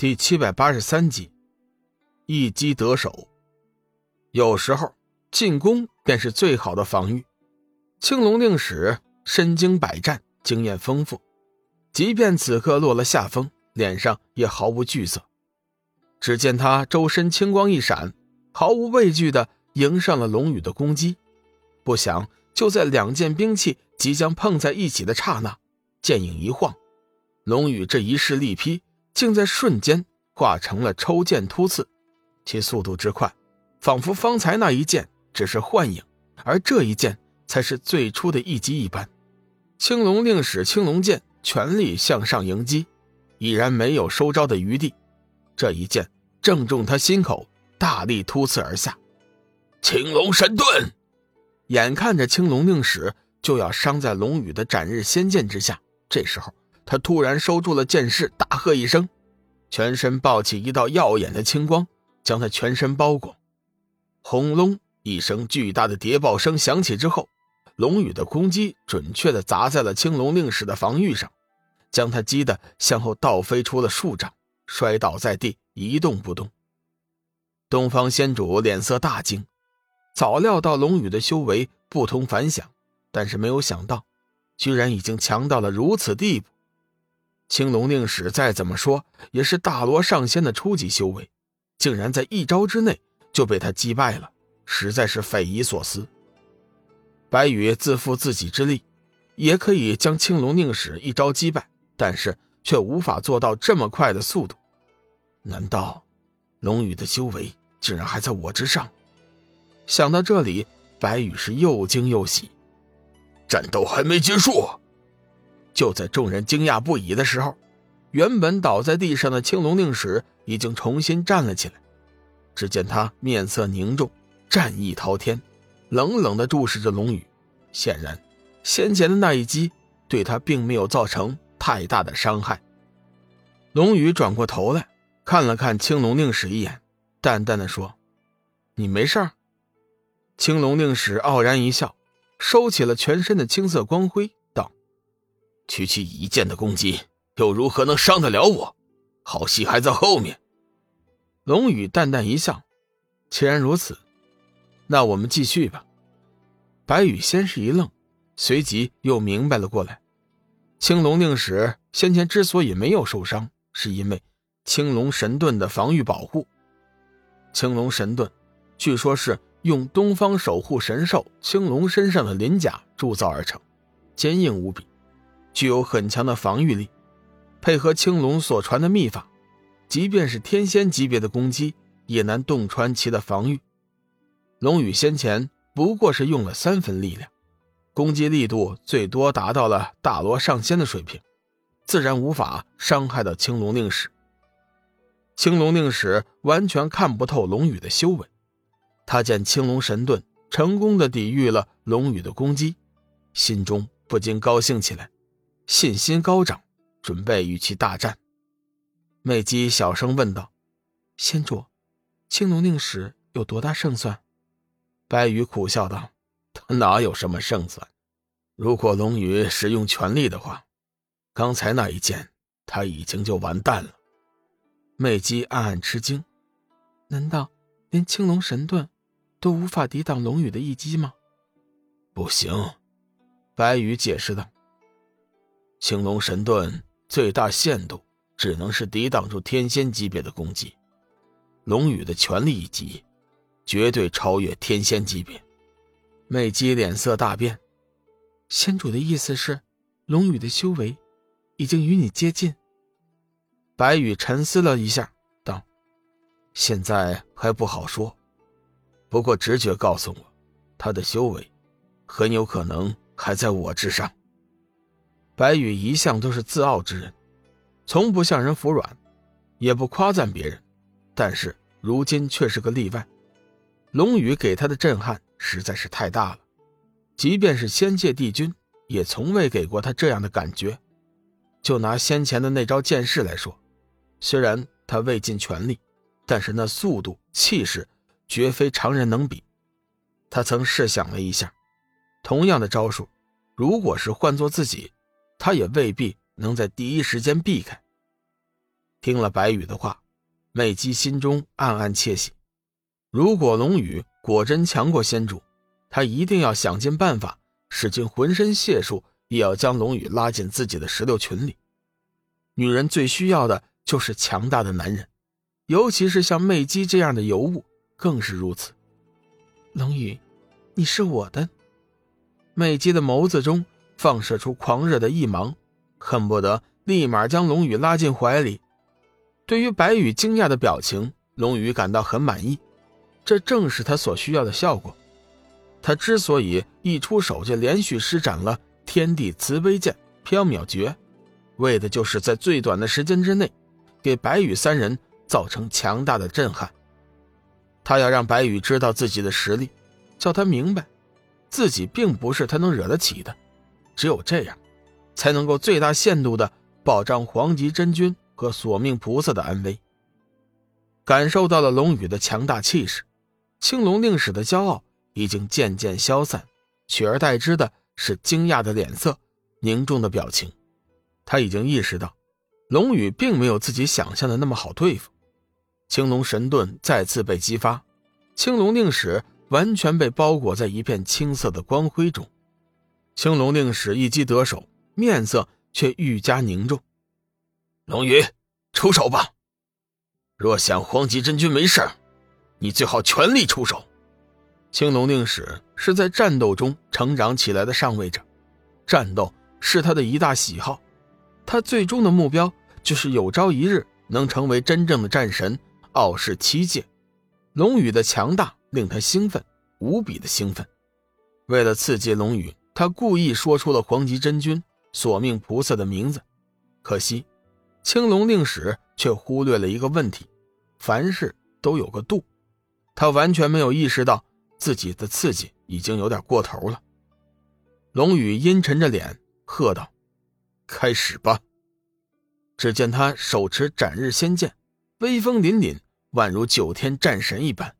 第七百八十三集，一击得手。有时候进攻便是最好的防御。青龙令使身经百战，经验丰富，即便此刻落了下风，脸上也毫无惧色。只见他周身青光一闪，毫无畏惧的迎上了龙宇的攻击。不想就在两件兵器即将碰在一起的刹那，剑影一晃，龙宇这一式力劈。竟在瞬间化成了抽剑突刺，其速度之快，仿佛方才那一剑只是幻影，而这一剑才是最初的一击一般。青龙令使青龙剑全力向上迎击，已然没有收招的余地。这一剑正中他心口，大力突刺而下。青龙神盾，眼看着青龙令使就要伤在龙宇的斩日仙剑之下，这时候。他突然收住了剑势，大喝一声，全身爆起一道耀眼的青光，将他全身包裹。轰隆一声巨大的谍报声响起之后，龙宇的攻击准确的砸在了青龙令使的防御上，将他击得向后倒飞出了数丈，摔倒在地，一动不动。东方仙主脸色大惊，早料到龙宇的修为不同凡响，但是没有想到，居然已经强到了如此地步。青龙令使再怎么说也是大罗上仙的初级修为，竟然在一招之内就被他击败了，实在是匪夷所思。白羽自负自己之力，也可以将青龙令使一招击败，但是却无法做到这么快的速度。难道龙宇的修为竟然还在我之上？想到这里，白羽是又惊又喜。战斗还没结束。就在众人惊讶不已的时候，原本倒在地上的青龙令使已经重新站了起来。只见他面色凝重，战意滔天，冷冷地注视着龙宇。显然，先前的那一击对他并没有造成太大的伤害。龙宇转过头来看了看青龙令使一眼，淡淡的说：“你没事。”青龙令使傲然一笑，收起了全身的青色光辉。区区一剑的攻击，又如何能伤得了我？好戏还在后面。龙宇淡淡一笑：“既然如此，那我们继续吧。”白羽先是一愣，随即又明白了过来。青龙令使先前之所以没有受伤，是因为青龙神盾的防御保护。青龙神盾，据说是用东方守护神兽青龙身上的鳞甲铸造而成，坚硬无比。具有很强的防御力，配合青龙所传的秘法，即便是天仙级别的攻击也难洞穿其的防御。龙宇先前不过是用了三分力量，攻击力度最多达到了大罗上仙的水平，自然无法伤害到青龙令使。青龙令使完全看不透龙宇的修为，他见青龙神盾成功的抵御了龙宇的攻击，心中不禁高兴起来。信心高涨，准备与其大战。美姬小声问道：“仙主，青龙令使有多大胜算？”白羽苦笑道：“他哪有什么胜算？如果龙宇使用全力的话，刚才那一剑他已经就完蛋了。”美姬暗暗吃惊：“难道连青龙神盾都无法抵挡龙宇的一击吗？”“不行。”白羽解释道。青龙神盾最大限度只能是抵挡住天仙级别的攻击，龙宇的全力一击，绝对超越天仙级别。美姬脸色大变，仙主的意思是，龙宇的修为已经与你接近。白羽沉思了一下，道：“现在还不好说，不过直觉告诉我，他的修为很有可能还在我之上。”白羽一向都是自傲之人，从不向人服软，也不夸赞别人，但是如今却是个例外。龙宇给他的震撼实在是太大了，即便是仙界帝君，也从未给过他这样的感觉。就拿先前的那招剑势来说，虽然他未尽全力，但是那速度气势绝非常人能比。他曾试想了一下，同样的招数，如果是换做自己。他也未必能在第一时间避开。听了白羽的话，美姬心中暗暗窃喜。如果龙宇果真强过仙主，他一定要想尽办法，使尽浑身解数，也要将龙宇拉进自己的石榴群里。女人最需要的就是强大的男人，尤其是像媚姬这样的尤物，更是如此。龙宇，你是我的。媚姬的眸子中放射出狂热的一芒，恨不得立马将龙宇拉进怀里。对于白羽惊讶的表情，龙宇感到很满意，这正是他所需要的效果。他之所以一出手就连续施展了天地慈悲剑、缥缈诀，为的就是在最短的时间之内，给白羽三人造成强大的震撼。他要让白羽知道自己的实力，叫他明白。自己并不是他能惹得起的，只有这样，才能够最大限度的保障黄极真君和索命菩萨的安危。感受到了龙宇的强大气势，青龙令使的骄傲已经渐渐消散，取而代之的是惊讶的脸色、凝重的表情。他已经意识到，龙宇并没有自己想象的那么好对付。青龙神盾再次被激发，青龙令使。完全被包裹在一片青色的光辉中，青龙令使一击得手，面色却愈加凝重。龙宇，出手吧！若想黄极真君没事，你最好全力出手。青龙令使是在战斗中成长起来的上位者，战斗是他的一大喜好，他最终的目标就是有朝一日能成为真正的战神，傲视七界。龙宇的强大。令他兴奋，无比的兴奋。为了刺激龙宇，他故意说出了黄极真君、索命菩萨的名字。可惜，青龙令使却忽略了一个问题：凡事都有个度。他完全没有意识到自己的刺激已经有点过头了。龙宇阴沉着脸喝道：“开始吧！”只见他手持斩日仙剑，威风凛凛，宛如九天战神一般。